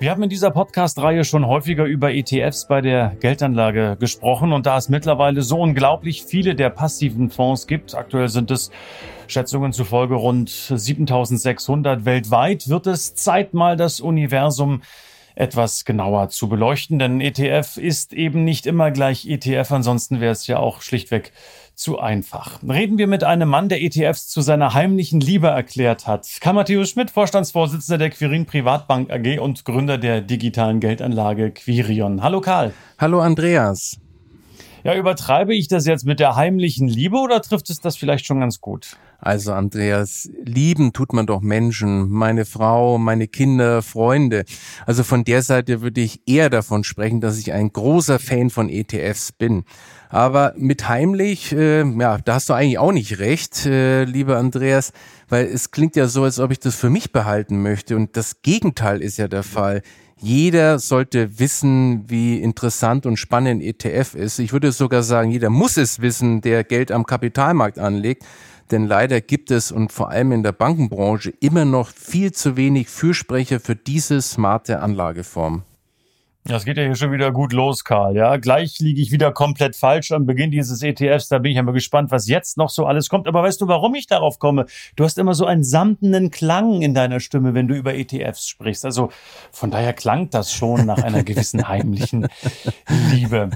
Wir haben in dieser Podcast-Reihe schon häufiger über ETFs bei der Geldanlage gesprochen und da es mittlerweile so unglaublich viele der passiven Fonds gibt, aktuell sind es Schätzungen zufolge rund 7600 weltweit, wird es Zeit mal das Universum etwas genauer zu beleuchten, denn ETF ist eben nicht immer gleich ETF, ansonsten wäre es ja auch schlichtweg zu einfach. Reden wir mit einem Mann, der ETFs zu seiner heimlichen Liebe erklärt hat. Karl Matthäus Schmidt, Vorstandsvorsitzender der Quirin Privatbank AG und Gründer der digitalen Geldanlage Quirion. Hallo Karl. Hallo Andreas. Ja, übertreibe ich das jetzt mit der heimlichen Liebe oder trifft es das vielleicht schon ganz gut? Also Andreas, lieben tut man doch Menschen, meine Frau, meine Kinder, Freunde. Also von der Seite würde ich eher davon sprechen, dass ich ein großer Fan von ETFs bin. Aber mit heimlich, äh, ja, da hast du eigentlich auch nicht recht, äh, lieber Andreas, weil es klingt ja so, als ob ich das für mich behalten möchte. Und das Gegenteil ist ja der Fall. Jeder sollte wissen, wie interessant und spannend ETF ist. Ich würde sogar sagen, jeder muss es wissen, der Geld am Kapitalmarkt anlegt. Denn leider gibt es und vor allem in der Bankenbranche immer noch viel zu wenig Fürsprecher für diese smarte Anlageform. Das geht ja hier schon wieder gut los, Karl. Ja, gleich liege ich wieder komplett falsch am Beginn dieses ETFs. Da bin ich ja mal gespannt, was jetzt noch so alles kommt. Aber weißt du, warum ich darauf komme? Du hast immer so einen samtenen Klang in deiner Stimme, wenn du über ETFs sprichst. Also von daher klang das schon nach einer gewissen heimlichen Liebe.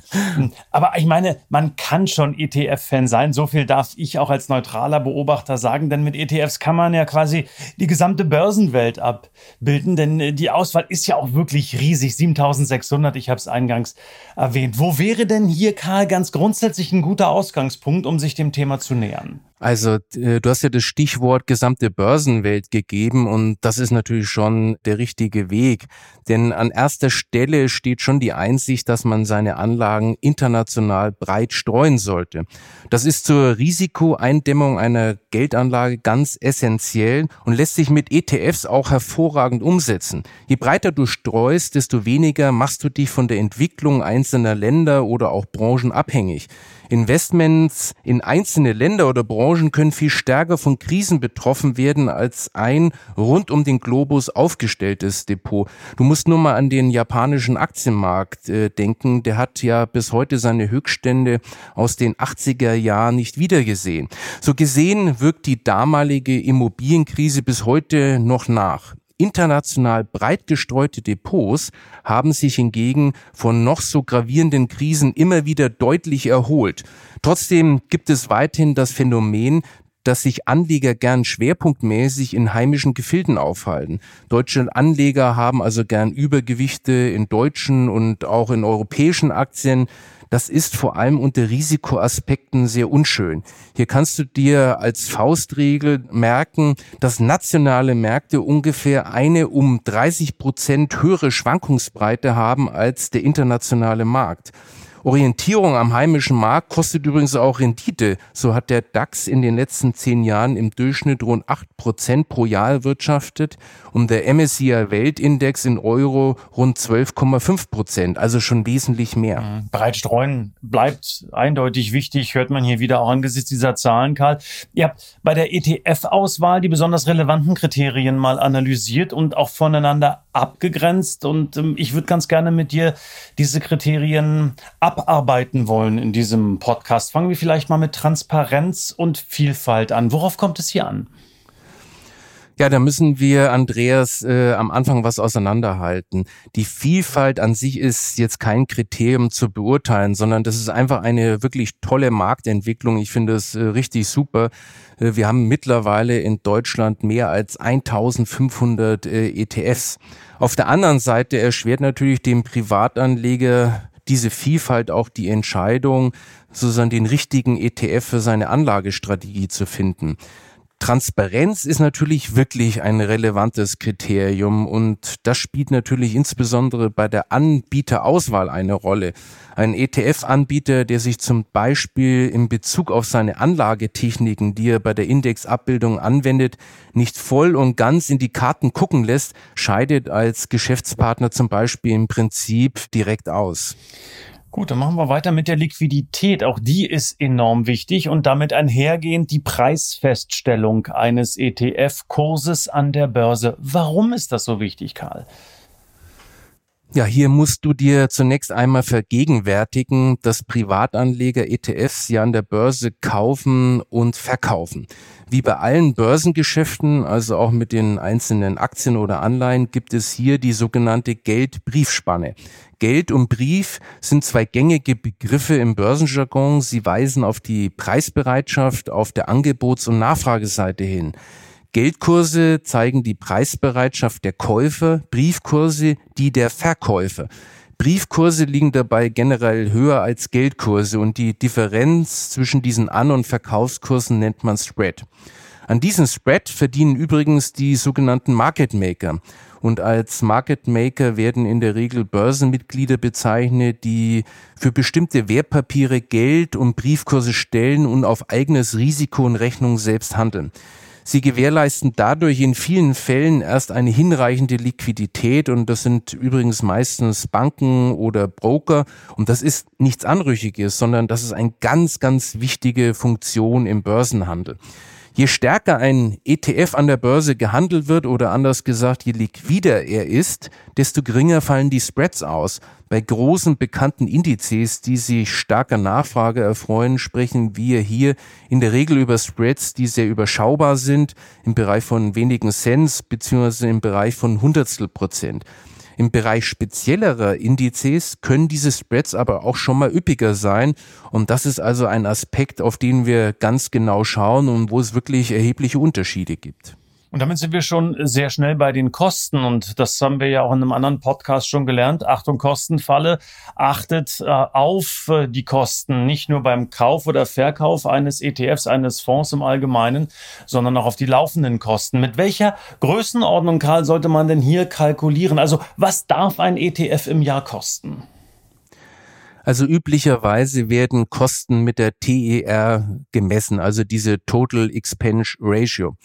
Aber ich meine, man kann schon ETF-Fan sein. So viel darf ich auch als neutraler Beobachter sagen, denn mit ETFs kann man ja quasi die gesamte Börsenwelt abbilden, denn die Auswahl ist ja auch wirklich riesig. 7600 600, ich habe es eingangs erwähnt. Wo wäre denn hier, Karl, ganz grundsätzlich ein guter Ausgangspunkt, um sich dem Thema zu nähern? Also äh, du hast ja das Stichwort gesamte Börsenwelt gegeben und das ist natürlich schon der richtige Weg. Denn an erster Stelle steht schon die Einsicht, dass man seine Anlagen international breit streuen sollte. Das ist zur Risikoeindämmung einer Geldanlage ganz essentiell und lässt sich mit ETFs auch hervorragend umsetzen. Je breiter du streust, desto weniger machst du dich von der Entwicklung einzelner Länder oder auch Branchen abhängig. Investments in einzelne Länder oder Branchen können viel stärker von Krisen betroffen werden als ein rund um den Globus aufgestelltes Depot. Du musst nur mal an den japanischen Aktienmarkt äh, denken. Der hat ja bis heute seine Höchststände aus den 80er Jahren nicht wiedergesehen. So gesehen wirkt die damalige Immobilienkrise bis heute noch nach. International breit gestreute Depots haben sich hingegen von noch so gravierenden Krisen immer wieder deutlich erholt. Trotzdem gibt es weiterhin das Phänomen, dass sich Anleger gern schwerpunktmäßig in heimischen Gefilden aufhalten. Deutsche Anleger haben also gern Übergewichte in deutschen und auch in europäischen Aktien. Das ist vor allem unter Risikoaspekten sehr unschön. Hier kannst du dir als Faustregel merken, dass nationale Märkte ungefähr eine um 30 Prozent höhere Schwankungsbreite haben als der internationale Markt. Orientierung am heimischen Markt kostet übrigens auch Rendite. So hat der DAX in den letzten zehn Jahren im Durchschnitt rund acht Prozent pro Jahr erwirtschaftet und der MSCI Weltindex in Euro rund 12,5 Prozent, also schon wesentlich mehr. Mhm. Breit streuen bleibt eindeutig wichtig, hört man hier wieder auch angesichts dieser Zahlen, Karl. Ihr habt bei der ETF-Auswahl die besonders relevanten Kriterien mal analysiert und auch voneinander abgegrenzt und ähm, ich würde ganz gerne mit dir diese Kriterien abarbeiten wollen in diesem Podcast. Fangen wir vielleicht mal mit Transparenz und Vielfalt an. Worauf kommt es hier an? Ja, da müssen wir, Andreas, äh, am Anfang was auseinanderhalten. Die Vielfalt an sich ist jetzt kein Kriterium zu beurteilen, sondern das ist einfach eine wirklich tolle Marktentwicklung. Ich finde es äh, richtig super. Äh, wir haben mittlerweile in Deutschland mehr als 1500 äh, ETFs. Auf der anderen Seite erschwert natürlich dem Privatanleger diese Vielfalt auch die Entscheidung, sozusagen den richtigen ETF für seine Anlagestrategie zu finden. Transparenz ist natürlich wirklich ein relevantes Kriterium und das spielt natürlich insbesondere bei der Anbieterauswahl eine Rolle. Ein ETF-Anbieter, der sich zum Beispiel in Bezug auf seine Anlagetechniken, die er bei der Indexabbildung anwendet, nicht voll und ganz in die Karten gucken lässt, scheidet als Geschäftspartner zum Beispiel im Prinzip direkt aus. Gut, dann machen wir weiter mit der Liquidität. Auch die ist enorm wichtig und damit einhergehend die Preisfeststellung eines ETF-Kurses an der Börse. Warum ist das so wichtig, Karl? Ja, hier musst du dir zunächst einmal vergegenwärtigen, dass Privatanleger ETFs ja an der Börse kaufen und verkaufen. Wie bei allen Börsengeschäften, also auch mit den einzelnen Aktien oder Anleihen, gibt es hier die sogenannte Geld-Briefspanne. Geld und Brief sind zwei gängige Begriffe im Börsenjargon. Sie weisen auf die Preisbereitschaft auf der Angebots- und Nachfrageseite hin. Geldkurse zeigen die Preisbereitschaft der Käufer, Briefkurse die der Verkäufer. Briefkurse liegen dabei generell höher als Geldkurse und die Differenz zwischen diesen An- und Verkaufskursen nennt man Spread. An diesem Spread verdienen übrigens die sogenannten Market Maker. Und als Market Maker werden in der Regel Börsenmitglieder bezeichnet, die für bestimmte Wertpapiere Geld und Briefkurse stellen und auf eigenes Risiko und Rechnung selbst handeln. Sie gewährleisten dadurch in vielen Fällen erst eine hinreichende Liquidität und das sind übrigens meistens Banken oder Broker und das ist nichts Anrüchiges, sondern das ist eine ganz, ganz wichtige Funktion im Börsenhandel. Je stärker ein ETF an der Börse gehandelt wird oder anders gesagt, je liquider er ist, desto geringer fallen die Spreads aus. Bei großen bekannten Indizes, die sich starker Nachfrage erfreuen, sprechen wir hier in der Regel über Spreads, die sehr überschaubar sind, im Bereich von wenigen Cents beziehungsweise im Bereich von Hundertstel Prozent. Im Bereich speziellerer Indizes können diese Spreads aber auch schon mal üppiger sein. Und das ist also ein Aspekt, auf den wir ganz genau schauen und wo es wirklich erhebliche Unterschiede gibt. Und damit sind wir schon sehr schnell bei den Kosten. Und das haben wir ja auch in einem anderen Podcast schon gelernt. Achtung, Kostenfalle. Achtet äh, auf äh, die Kosten, nicht nur beim Kauf oder Verkauf eines ETFs, eines Fonds im Allgemeinen, sondern auch auf die laufenden Kosten. Mit welcher Größenordnung, Karl, sollte man denn hier kalkulieren? Also was darf ein ETF im Jahr kosten? Also üblicherweise werden Kosten mit der TER gemessen, also diese Total Expense Ratio.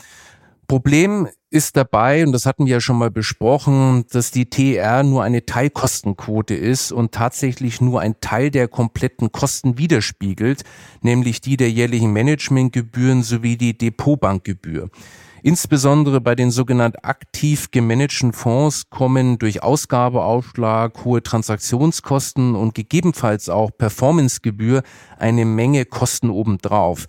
Problem ist dabei, und das hatten wir ja schon mal besprochen, dass die TR nur eine Teilkostenquote ist und tatsächlich nur ein Teil der kompletten Kosten widerspiegelt, nämlich die der jährlichen Managementgebühren sowie die Depotbankgebühr. Insbesondere bei den sogenannten aktiv gemanagten Fonds kommen durch Ausgabeaufschlag, hohe Transaktionskosten und gegebenenfalls auch Performancegebühr eine Menge Kosten obendrauf.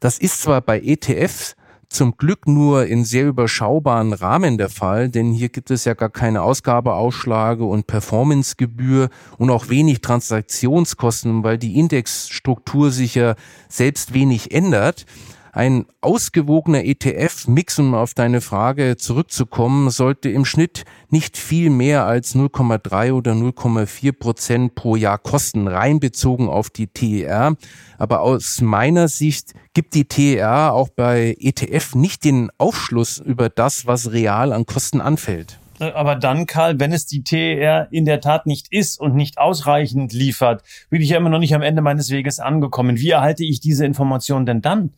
Das ist zwar bei ETFs zum Glück nur in sehr überschaubaren Rahmen der Fall, denn hier gibt es ja gar keine Ausgabeausschläge und Performancegebühr und auch wenig Transaktionskosten, weil die Indexstruktur sich ja selbst wenig ändert. Ein ausgewogener ETF-Mix, um auf deine Frage zurückzukommen, sollte im Schnitt nicht viel mehr als 0,3 oder 0,4 Prozent pro Jahr kosten, reinbezogen auf die TER. Aber aus meiner Sicht gibt die TER auch bei ETF nicht den Aufschluss über das, was real an Kosten anfällt. Aber dann, Karl, wenn es die TER in der Tat nicht ist und nicht ausreichend liefert, bin ich ja immer noch nicht am Ende meines Weges angekommen. Wie erhalte ich diese Information denn dann?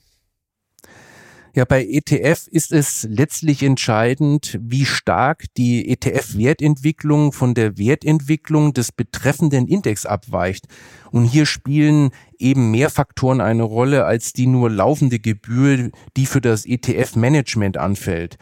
Ja, bei ETF ist es letztlich entscheidend, wie stark die ETF-Wertentwicklung von der Wertentwicklung des betreffenden Index abweicht. Und hier spielen eben mehr Faktoren eine Rolle als die nur laufende Gebühr, die für das ETF-Management anfällt.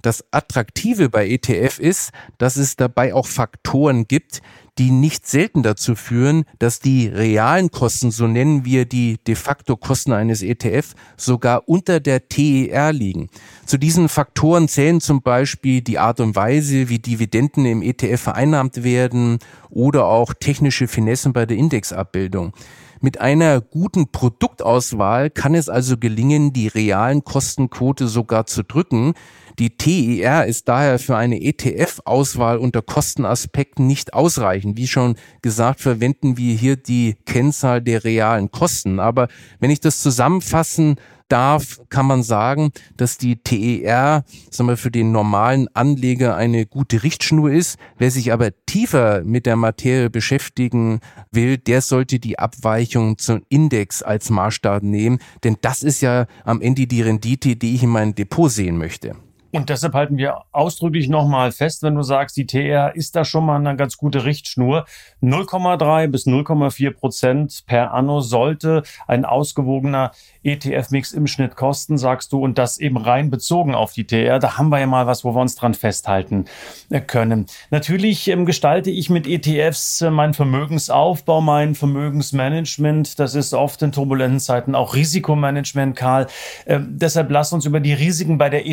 Das Attraktive bei ETF ist, dass es dabei auch Faktoren gibt, die nicht selten dazu führen, dass die realen Kosten, so nennen wir die de facto Kosten eines ETF, sogar unter der TER liegen. Zu diesen Faktoren zählen zum Beispiel die Art und Weise, wie Dividenden im ETF vereinnahmt werden oder auch technische Finessen bei der Indexabbildung. Mit einer guten Produktauswahl kann es also gelingen, die realen Kostenquote sogar zu drücken. Die TER ist daher für eine ETF-Auswahl unter Kostenaspekten nicht ausreichend. Wie schon gesagt, verwenden wir hier die Kennzahl der realen Kosten. Aber wenn ich das zusammenfassen darf, kann man sagen, dass die TER sagen wir, für den normalen Anleger eine gute Richtschnur ist. Wer sich aber tiefer mit der Materie beschäftigen will, der sollte die Abweichung zum Index als Maßstab nehmen, denn das ist ja am Ende die Rendite, die ich in meinem Depot sehen möchte. Und deshalb halten wir ausdrücklich nochmal fest, wenn du sagst, die TR ist da schon mal eine ganz gute Richtschnur. 0,3 bis 0,4 Prozent per Anno sollte ein ausgewogener ETF-Mix im Schnitt kosten, sagst du, und das eben rein bezogen auf die TR. Da haben wir ja mal was, wo wir uns dran festhalten äh, können. Natürlich ähm, gestalte ich mit ETFs äh, meinen Vermögensaufbau, mein Vermögensmanagement. Das ist oft in turbulenten Zeiten auch Risikomanagement, Karl. Äh, deshalb lass uns über die Risiken bei der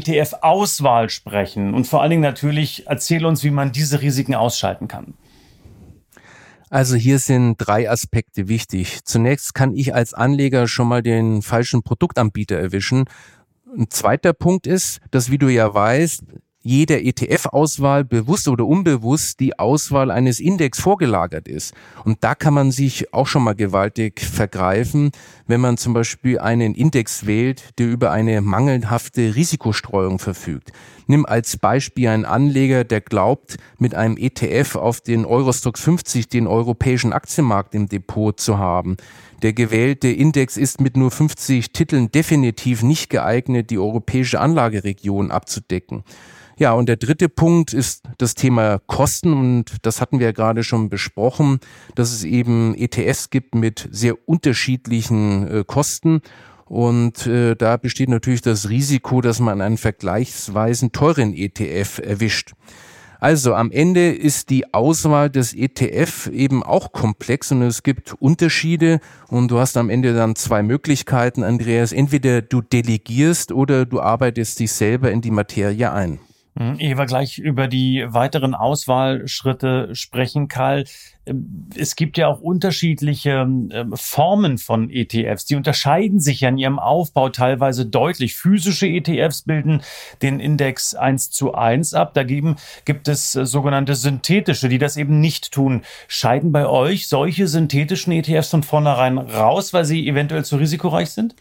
ETF-Auswahl sprechen. Und vor allen Dingen natürlich erzähl uns, wie man diese Risiken ausschalten kann. Also hier sind drei Aspekte wichtig. Zunächst kann ich als Anleger schon mal den falschen Produktanbieter erwischen. Ein zweiter Punkt ist, dass, wie du ja weißt, jeder ETF-Auswahl bewusst oder unbewusst die Auswahl eines Index vorgelagert ist. Und da kann man sich auch schon mal gewaltig vergreifen, wenn man zum Beispiel einen Index wählt, der über eine mangelhafte Risikostreuung verfügt. Nimm als Beispiel einen Anleger, der glaubt, mit einem ETF auf den Eurostox 50 den europäischen Aktienmarkt im Depot zu haben. Der gewählte Index ist mit nur 50 Titeln definitiv nicht geeignet, die europäische Anlageregion abzudecken. Ja, und der dritte Punkt ist das Thema Kosten und das hatten wir ja gerade schon besprochen, dass es eben ETFs gibt mit sehr unterschiedlichen äh, Kosten und äh, da besteht natürlich das Risiko, dass man einen vergleichsweise teuren ETF erwischt. Also am Ende ist die Auswahl des ETF eben auch komplex und es gibt Unterschiede und du hast am Ende dann zwei Möglichkeiten, Andreas. Entweder du delegierst oder du arbeitest dich selber in die Materie ein. Mhm. Ehe wir gleich über die weiteren Auswahlschritte sprechen, Karl. Ähm, es gibt ja auch unterschiedliche ähm, Formen von ETFs. Die unterscheiden sich ja in ihrem Aufbau teilweise deutlich. Physische ETFs bilden den Index 1 zu 1 ab. Dagegen gibt es äh, sogenannte synthetische, die das eben nicht tun. Scheiden bei euch solche synthetischen ETFs von vornherein raus, weil sie eventuell zu risikoreich sind?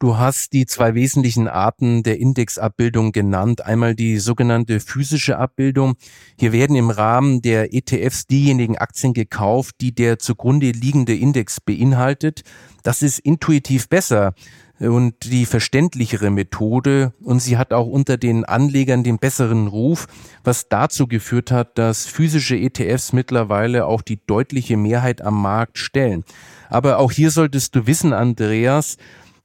Du hast die zwei wesentlichen Arten der Indexabbildung genannt. Einmal die sogenannte physische Abbildung. Hier werden im Rahmen der ETFs diejenigen Aktien gekauft, die der zugrunde liegende Index beinhaltet. Das ist intuitiv besser und die verständlichere Methode und sie hat auch unter den Anlegern den besseren Ruf, was dazu geführt hat, dass physische ETFs mittlerweile auch die deutliche Mehrheit am Markt stellen. Aber auch hier solltest du wissen, Andreas,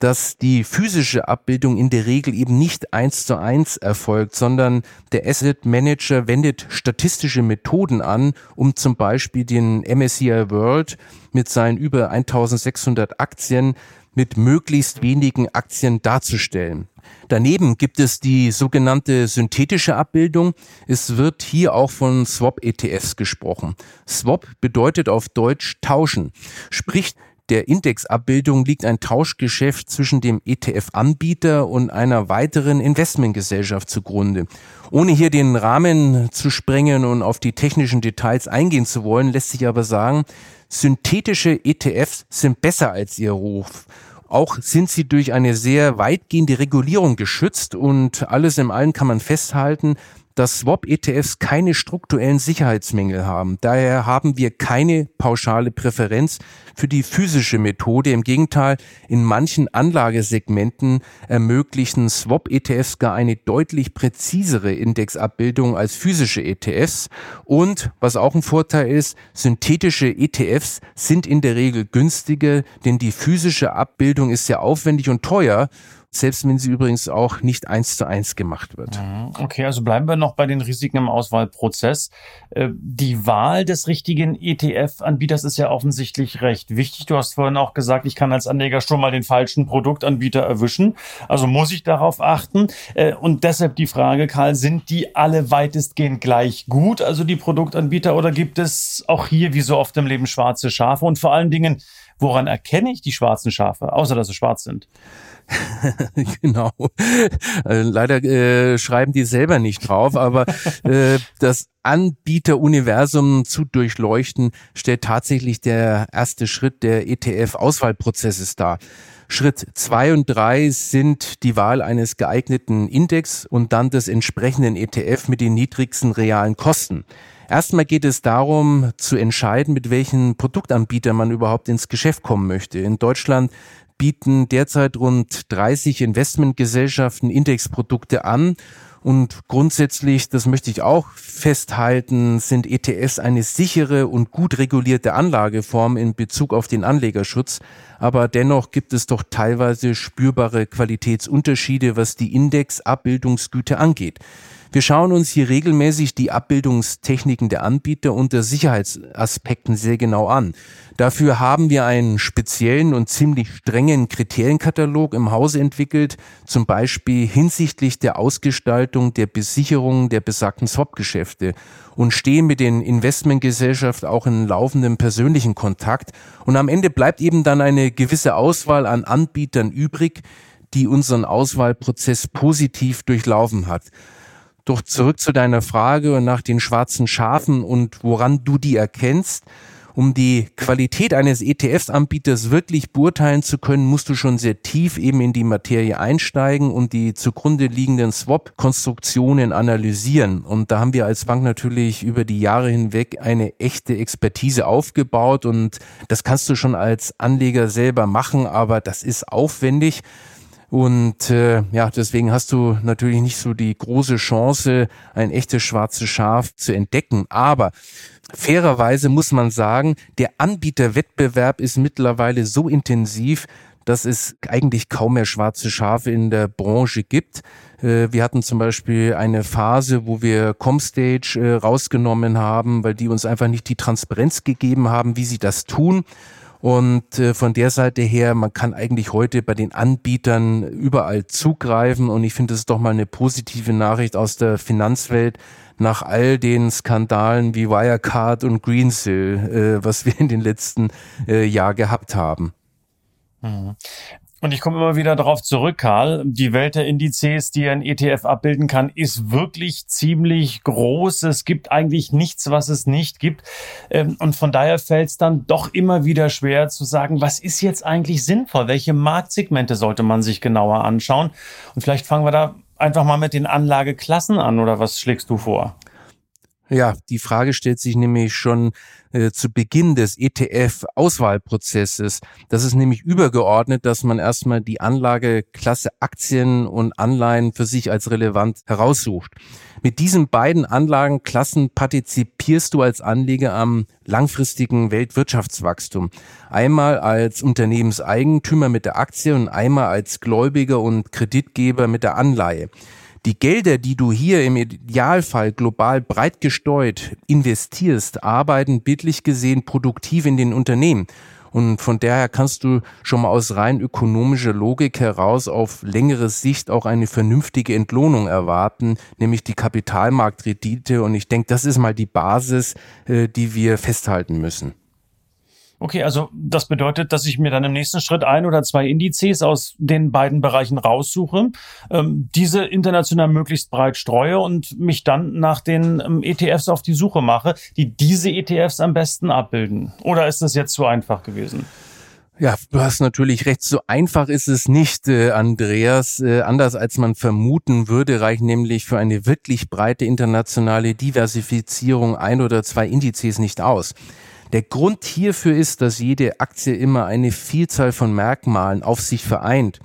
dass die physische Abbildung in der Regel eben nicht eins zu eins erfolgt, sondern der Asset Manager wendet statistische Methoden an, um zum Beispiel den MSCI World mit seinen über 1600 Aktien mit möglichst wenigen Aktien darzustellen. Daneben gibt es die sogenannte synthetische Abbildung. Es wird hier auch von Swap-ETFs gesprochen. Swap bedeutet auf Deutsch tauschen. Sprich, der Indexabbildung liegt ein Tauschgeschäft zwischen dem ETF-Anbieter und einer weiteren Investmentgesellschaft zugrunde. Ohne hier den Rahmen zu sprengen und auf die technischen Details eingehen zu wollen, lässt sich aber sagen, synthetische ETFs sind besser als ihr Ruf. Auch sind sie durch eine sehr weitgehende Regulierung geschützt und alles im allen kann man festhalten, dass Swap-ETFs keine strukturellen Sicherheitsmängel haben. Daher haben wir keine pauschale Präferenz für die physische Methode. Im Gegenteil, in manchen Anlagesegmenten ermöglichen Swap-ETFs gar eine deutlich präzisere Indexabbildung als physische ETFs. Und was auch ein Vorteil ist, synthetische ETFs sind in der Regel günstiger, denn die physische Abbildung ist sehr aufwendig und teuer selbst wenn sie übrigens auch nicht eins zu eins gemacht wird. Mhm. Okay, also bleiben wir noch bei den Risiken im Auswahlprozess. Äh, die Wahl des richtigen ETF-Anbieters ist ja offensichtlich recht wichtig. Du hast vorhin auch gesagt, ich kann als Anleger schon mal den falschen Produktanbieter erwischen. Also muss ich darauf achten. Äh, und deshalb die Frage, Karl, sind die alle weitestgehend gleich gut, also die Produktanbieter, oder gibt es auch hier, wie so oft im Leben, schwarze Schafe? Und vor allen Dingen, woran erkenne ich die schwarzen Schafe, außer dass sie schwarz sind? genau. Äh, leider äh, schreiben die selber nicht drauf, aber äh, das Anbieteruniversum zu durchleuchten, stellt tatsächlich der erste Schritt der ETF-Auswahlprozesses dar. Schritt zwei und drei sind die Wahl eines geeigneten Index und dann des entsprechenden ETF mit den niedrigsten realen Kosten. Erstmal geht es darum, zu entscheiden, mit welchen Produktanbietern man überhaupt ins Geschäft kommen möchte. In Deutschland bieten derzeit rund 30 Investmentgesellschaften Indexprodukte an und grundsätzlich, das möchte ich auch festhalten, sind ETFs eine sichere und gut regulierte Anlageform in Bezug auf den Anlegerschutz. Aber dennoch gibt es doch teilweise spürbare Qualitätsunterschiede, was die Indexabbildungsgüte angeht. Wir schauen uns hier regelmäßig die Abbildungstechniken der Anbieter unter Sicherheitsaspekten sehr genau an. Dafür haben wir einen speziellen und ziemlich strengen Kriterienkatalog im Hause entwickelt, zum Beispiel hinsichtlich der Ausgestaltung der Besicherung der besagten Swap-Geschäfte und stehen mit den Investmentgesellschaften auch in laufendem persönlichen Kontakt. Und am Ende bleibt eben dann eine gewisse Auswahl an Anbietern übrig, die unseren Auswahlprozess positiv durchlaufen hat. Doch zurück zu deiner Frage nach den schwarzen Schafen und woran du die erkennst. Um die Qualität eines ETFs-Anbieters wirklich beurteilen zu können, musst du schon sehr tief eben in die Materie einsteigen und die zugrunde liegenden Swap-Konstruktionen analysieren. Und da haben wir als Bank natürlich über die Jahre hinweg eine echte Expertise aufgebaut und das kannst du schon als Anleger selber machen, aber das ist aufwendig. Und äh, ja, deswegen hast du natürlich nicht so die große Chance, ein echtes schwarzes Schaf zu entdecken. Aber fairerweise muss man sagen, der Anbieterwettbewerb ist mittlerweile so intensiv, dass es eigentlich kaum mehr schwarze Schafe in der Branche gibt. Äh, wir hatten zum Beispiel eine Phase, wo wir Comstage äh, rausgenommen haben, weil die uns einfach nicht die Transparenz gegeben haben, wie sie das tun. Und äh, von der Seite her, man kann eigentlich heute bei den Anbietern überall zugreifen. Und ich finde, das ist doch mal eine positive Nachricht aus der Finanzwelt nach all den Skandalen wie Wirecard und Greensill, äh, was wir in den letzten äh, Jahren gehabt haben. Und ich komme immer wieder darauf zurück, Karl. Die Welt der Indizes, die ein ETF abbilden kann, ist wirklich ziemlich groß. Es gibt eigentlich nichts, was es nicht gibt. Ähm, und von daher fällt es dann doch immer wieder schwer zu sagen, was ist jetzt eigentlich sinnvoll? Welche Marktsegmente sollte man sich genauer anschauen? Und vielleicht fangen wir da einfach mal mit den Anlageklassen an oder was schlägst du vor? Ja, die Frage stellt sich nämlich schon äh, zu Beginn des ETF-Auswahlprozesses. Das ist nämlich übergeordnet, dass man erstmal die Anlageklasse Aktien und Anleihen für sich als relevant heraussucht. Mit diesen beiden Anlagenklassen partizipierst du als Anleger am langfristigen Weltwirtschaftswachstum. Einmal als Unternehmenseigentümer mit der Aktie und einmal als Gläubiger und Kreditgeber mit der Anleihe. Die Gelder, die du hier im Idealfall global breit gestreut investierst, arbeiten bildlich gesehen produktiv in den Unternehmen. Und von daher kannst du schon mal aus rein ökonomischer Logik heraus auf längere Sicht auch eine vernünftige Entlohnung erwarten, nämlich die Kapitalmarktrendite. Und ich denke, das ist mal die Basis, äh, die wir festhalten müssen. Okay, also das bedeutet, dass ich mir dann im nächsten Schritt ein oder zwei Indizes aus den beiden Bereichen raussuche, ähm, diese international möglichst breit streue und mich dann nach den ähm, ETFs auf die Suche mache, die diese ETFs am besten abbilden. Oder ist das jetzt zu einfach gewesen? Ja, du hast natürlich recht. So einfach ist es nicht, äh, Andreas. Äh, anders als man vermuten würde, reicht nämlich für eine wirklich breite internationale Diversifizierung ein oder zwei Indizes nicht aus. Der Grund hierfür ist, dass jede Aktie immer eine Vielzahl von Merkmalen auf sich vereint.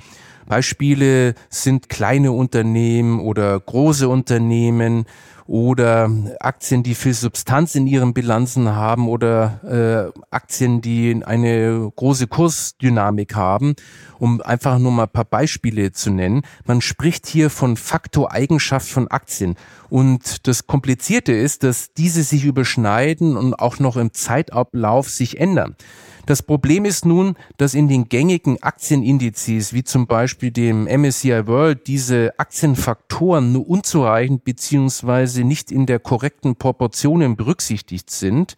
Beispiele sind kleine Unternehmen oder große Unternehmen oder Aktien, die viel Substanz in ihren Bilanzen haben oder äh, Aktien, die eine große Kursdynamik haben, um einfach nur mal ein paar Beispiele zu nennen. Man spricht hier von Faktoreigenschaft von Aktien. Und das Komplizierte ist, dass diese sich überschneiden und auch noch im Zeitablauf sich ändern. Das Problem ist nun, dass in den gängigen Aktienindizes, wie zum Beispiel dem MSCI World, diese Aktienfaktoren nur unzureichend beziehungsweise nicht in der korrekten Proportionen berücksichtigt sind.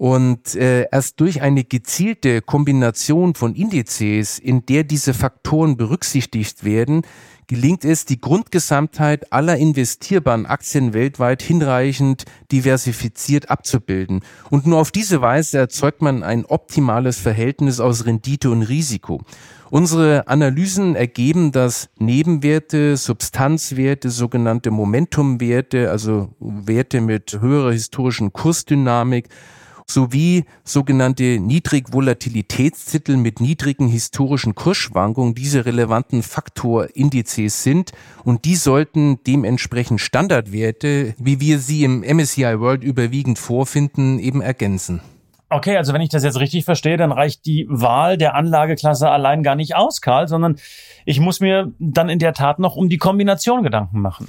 Und äh, erst durch eine gezielte Kombination von Indizes, in der diese Faktoren berücksichtigt werden, gelingt es, die Grundgesamtheit aller investierbaren Aktien weltweit hinreichend diversifiziert abzubilden. Und nur auf diese Weise erzeugt man ein optimales Verhältnis aus Rendite und Risiko. Unsere Analysen ergeben, dass Nebenwerte, Substanzwerte, sogenannte Momentumwerte, also Werte mit höherer historischen Kursdynamik, sowie sogenannte Niedrigvolatilitätstitel mit niedrigen historischen Kursschwankungen diese relevanten Faktorindizes sind und die sollten dementsprechend Standardwerte, wie wir sie im MSCI World überwiegend vorfinden, eben ergänzen. Okay, also wenn ich das jetzt richtig verstehe, dann reicht die Wahl der Anlageklasse allein gar nicht aus, Karl, sondern ich muss mir dann in der Tat noch um die Kombination Gedanken machen.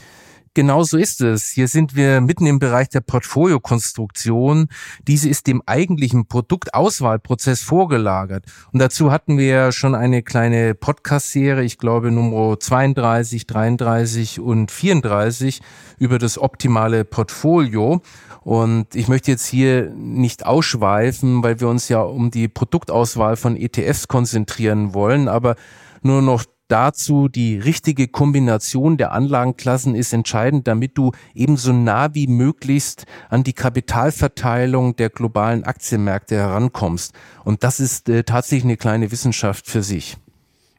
Genau so ist es. Hier sind wir mitten im Bereich der Portfoliokonstruktion. Diese ist dem eigentlichen Produktauswahlprozess vorgelagert. Und dazu hatten wir ja schon eine kleine Podcast-Serie, ich glaube Nummer 32, 33 und 34 über das optimale Portfolio. Und ich möchte jetzt hier nicht ausschweifen, weil wir uns ja um die Produktauswahl von ETFs konzentrieren wollen, aber nur noch dazu, die richtige Kombination der Anlagenklassen ist entscheidend, damit du ebenso nah wie möglichst an die Kapitalverteilung der globalen Aktienmärkte herankommst. Und das ist äh, tatsächlich eine kleine Wissenschaft für sich.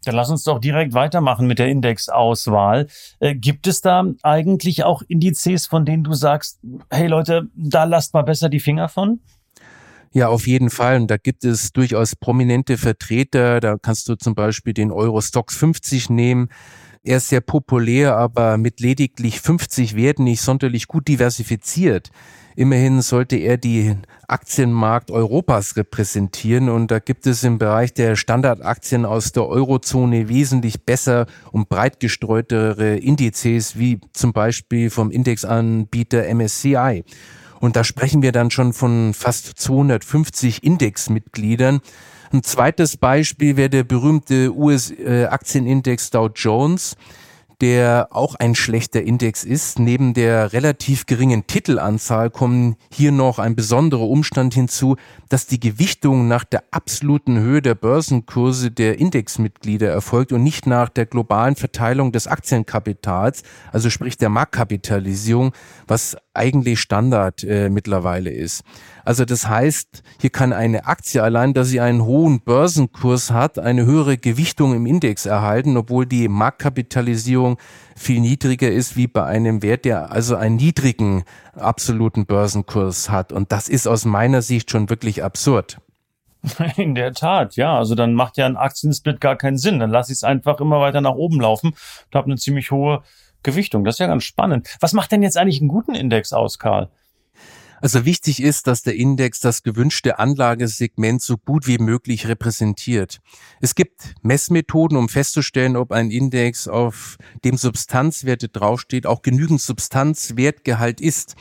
Dann lass uns doch direkt weitermachen mit der Indexauswahl. Äh, gibt es da eigentlich auch Indizes, von denen du sagst, hey Leute, da lasst mal besser die Finger von? Ja, auf jeden Fall. Und da gibt es durchaus prominente Vertreter. Da kannst du zum Beispiel den Eurostox 50 nehmen. Er ist sehr populär, aber mit lediglich 50 Werten nicht sonderlich gut diversifiziert. Immerhin sollte er die Aktienmarkt Europas repräsentieren und da gibt es im Bereich der Standardaktien aus der Eurozone wesentlich besser und breit gestreutere Indizes wie zum Beispiel vom Indexanbieter MSCI. Und da sprechen wir dann schon von fast 250 Indexmitgliedern. Ein zweites Beispiel wäre der berühmte US-Aktienindex Dow Jones der auch ein schlechter Index ist. Neben der relativ geringen Titelanzahl kommen hier noch ein besonderer Umstand hinzu, dass die Gewichtung nach der absoluten Höhe der Börsenkurse der Indexmitglieder erfolgt und nicht nach der globalen Verteilung des Aktienkapitals, also sprich der Marktkapitalisierung, was eigentlich Standard äh, mittlerweile ist. Also das heißt, hier kann eine Aktie allein, dass sie einen hohen Börsenkurs hat, eine höhere Gewichtung im Index erhalten, obwohl die Marktkapitalisierung viel niedriger ist wie bei einem Wert, der also einen niedrigen absoluten Börsenkurs hat. Und das ist aus meiner Sicht schon wirklich absurd. In der Tat, ja. Also dann macht ja ein Aktiensplit gar keinen Sinn. Dann lasse ich es einfach immer weiter nach oben laufen und habe eine ziemlich hohe Gewichtung. Das ist ja ganz spannend. Was macht denn jetzt eigentlich einen guten Index aus, Karl? Also wichtig ist, dass der Index das gewünschte Anlagesegment so gut wie möglich repräsentiert. Es gibt Messmethoden, um festzustellen, ob ein Index, auf dem Substanzwerte draufsteht, auch genügend Substanzwertgehalt ist.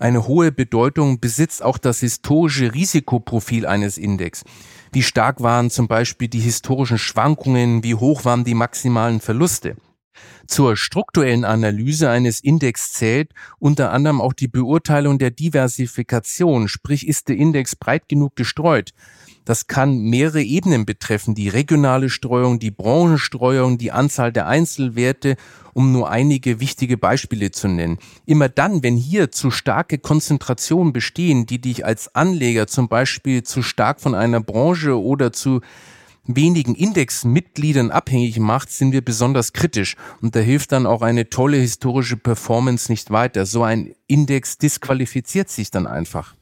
Eine hohe Bedeutung besitzt auch das historische Risikoprofil eines Index. Wie stark waren zum Beispiel die historischen Schwankungen, wie hoch waren die maximalen Verluste. Zur strukturellen Analyse eines Index zählt unter anderem auch die Beurteilung der Diversifikation, sprich ist der Index breit genug gestreut. Das kann mehrere Ebenen betreffen, die regionale Streuung, die Branchenstreuung, die Anzahl der Einzelwerte, um nur einige wichtige Beispiele zu nennen. Immer dann, wenn hier zu starke Konzentrationen bestehen, die dich als Anleger zum Beispiel zu stark von einer Branche oder zu wenigen Indexmitgliedern abhängig macht, sind wir besonders kritisch. Und da hilft dann auch eine tolle historische Performance nicht weiter. So ein Index disqualifiziert sich dann einfach.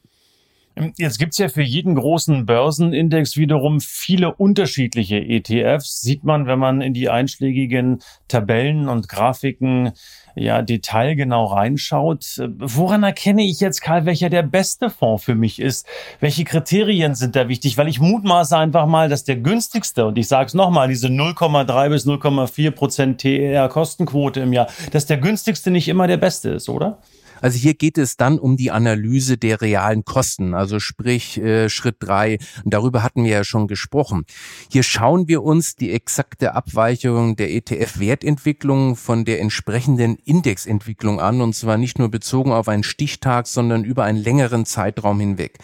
Jetzt gibt's ja für jeden großen Börsenindex wiederum viele unterschiedliche ETFs. Sieht man, wenn man in die einschlägigen Tabellen und Grafiken ja detailgenau reinschaut. Woran erkenne ich jetzt, Karl, welcher der beste Fonds für mich ist? Welche Kriterien sind da wichtig? Weil ich mutmaße einfach mal, dass der günstigste, und ich sage es nochmal, diese 0,3 bis 0,4 Prozent TER-Kostenquote im Jahr, dass der günstigste nicht immer der beste ist, oder? Also hier geht es dann um die Analyse der realen Kosten, also sprich äh, Schritt drei. Darüber hatten wir ja schon gesprochen. Hier schauen wir uns die exakte Abweichung der ETF-Wertentwicklung von der entsprechenden Indexentwicklung an, und zwar nicht nur bezogen auf einen Stichtag, sondern über einen längeren Zeitraum hinweg.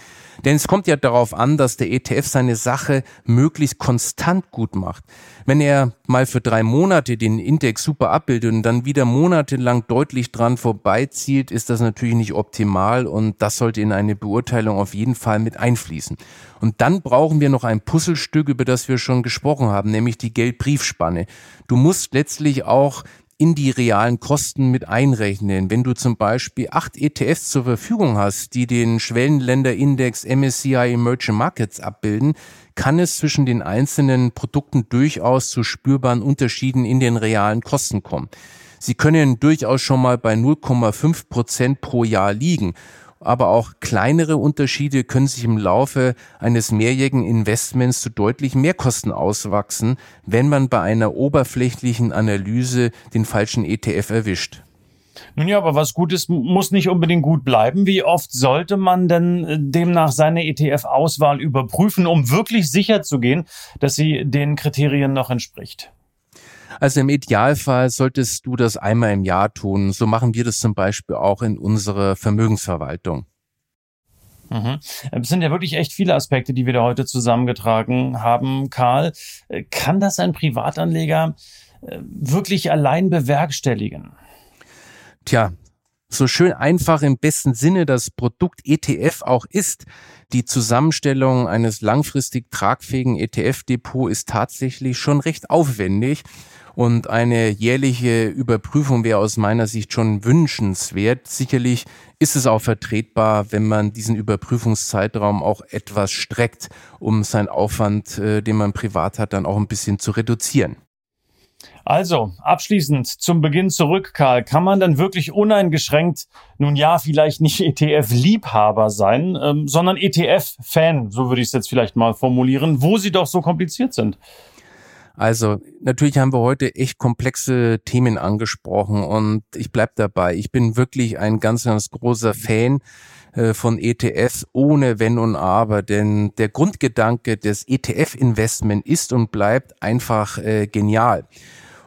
Denn es kommt ja darauf an, dass der ETF seine Sache möglichst konstant gut macht. Wenn er mal für drei Monate den Index super abbildet und dann wieder monatelang deutlich dran vorbeizieht, ist das natürlich nicht optimal und das sollte in eine Beurteilung auf jeden Fall mit einfließen. Und dann brauchen wir noch ein Puzzlestück, über das wir schon gesprochen haben, nämlich die Geldbriefspanne. Du musst letztlich auch in die realen Kosten mit einrechnen. Wenn du zum Beispiel acht ETFs zur Verfügung hast, die den Schwellenländerindex MSCI Emerging Markets abbilden, kann es zwischen den einzelnen Produkten durchaus zu spürbaren Unterschieden in den realen Kosten kommen. Sie können durchaus schon mal bei 0,5 Prozent pro Jahr liegen aber auch kleinere Unterschiede können sich im Laufe eines mehrjährigen Investments zu deutlich Mehrkosten auswachsen, wenn man bei einer oberflächlichen Analyse den falschen ETF erwischt. Nun ja, aber was gut ist, muss nicht unbedingt gut bleiben. Wie oft sollte man denn äh, demnach seine ETF-Auswahl überprüfen, um wirklich sicher zu gehen, dass sie den Kriterien noch entspricht? Also im Idealfall solltest du das einmal im Jahr tun. So machen wir das zum Beispiel auch in unserer Vermögensverwaltung. Mhm. Es sind ja wirklich echt viele Aspekte, die wir da heute zusammengetragen haben. Karl, kann das ein Privatanleger äh, wirklich allein bewerkstelligen? Tja, so schön einfach im besten Sinne das Produkt ETF auch ist, die Zusammenstellung eines langfristig tragfähigen ETF-Depot ist tatsächlich schon recht aufwendig und eine jährliche Überprüfung wäre aus meiner Sicht schon wünschenswert. Sicherlich ist es auch vertretbar, wenn man diesen Überprüfungszeitraum auch etwas streckt, um seinen Aufwand, äh, den man privat hat, dann auch ein bisschen zu reduzieren. Also, abschließend zum Beginn zurück, Karl. Kann man dann wirklich uneingeschränkt, nun ja, vielleicht nicht ETF-Liebhaber sein, ähm, sondern ETF-Fan, so würde ich es jetzt vielleicht mal formulieren, wo sie doch so kompliziert sind? Also natürlich haben wir heute echt komplexe Themen angesprochen und ich bleib dabei. Ich bin wirklich ein ganz, ganz großer Fan äh, von ETFs ohne Wenn und Aber, denn der Grundgedanke des ETF-Investment ist und bleibt einfach äh, genial.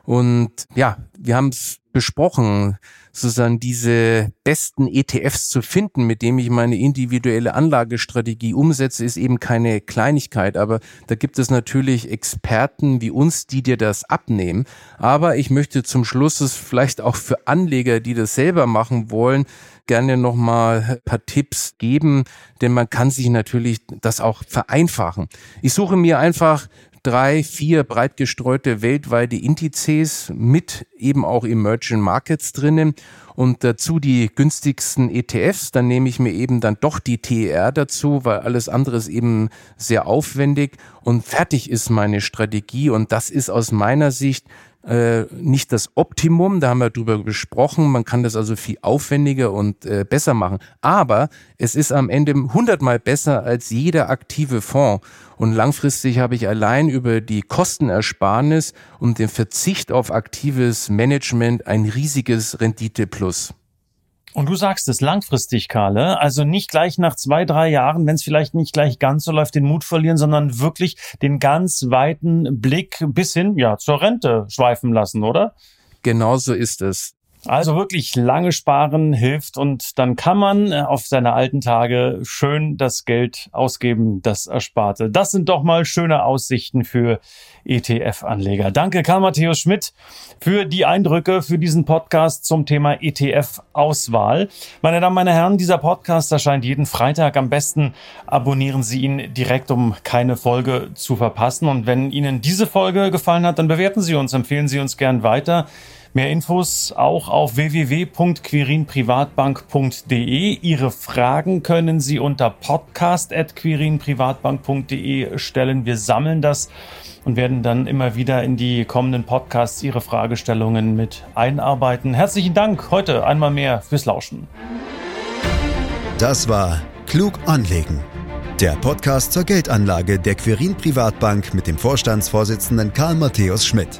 Und ja, wir haben es besprochen sozusagen diese besten ETFs zu finden, mit dem ich meine individuelle Anlagestrategie umsetze, ist eben keine Kleinigkeit. Aber da gibt es natürlich Experten wie uns, die dir das abnehmen. Aber ich möchte zum Schluss es vielleicht auch für Anleger, die das selber machen wollen, gerne nochmal paar Tipps geben, denn man kann sich natürlich das auch vereinfachen. Ich suche mir einfach drei, vier breit gestreute weltweite Indizes mit eben auch Emerging Markets drinnen und dazu die günstigsten ETFs. Dann nehme ich mir eben dann doch die TER dazu, weil alles andere ist eben sehr aufwendig und fertig ist meine Strategie und das ist aus meiner Sicht äh, nicht das Optimum, da haben wir drüber gesprochen, man kann das also viel aufwendiger und äh, besser machen, aber es ist am Ende hundertmal besser als jeder aktive Fonds und langfristig habe ich allein über die Kostenersparnis und den Verzicht auf aktives Management ein riesiges Rendite plus. Und du sagst es langfristig, Karle. Also nicht gleich nach zwei, drei Jahren, wenn es vielleicht nicht gleich ganz so läuft, den Mut verlieren, sondern wirklich den ganz weiten Blick bis hin ja zur Rente schweifen lassen, oder? Genauso ist es. Also wirklich lange sparen hilft und dann kann man äh, auf seine alten Tage schön das Geld ausgeben, das Ersparte. Das sind doch mal schöne Aussichten für ETF-Anleger. Danke Karl Matthäus Schmidt für die Eindrücke für diesen Podcast zum Thema ETF-Auswahl. Meine Damen, meine Herren, dieser Podcast erscheint jeden Freitag. Am besten abonnieren Sie ihn direkt, um keine Folge zu verpassen. Und wenn Ihnen diese Folge gefallen hat, dann bewerten Sie uns, empfehlen Sie uns gern weiter. Mehr Infos auch auf www.quirinprivatbank.de. Ihre Fragen können Sie unter podcast.quirinprivatbank.de stellen. Wir sammeln das und werden dann immer wieder in die kommenden Podcasts Ihre Fragestellungen mit einarbeiten. Herzlichen Dank heute einmal mehr fürs Lauschen. Das war Klug anlegen. Der Podcast zur Geldanlage der Quirin Privatbank mit dem Vorstandsvorsitzenden Karl Matthäus Schmidt.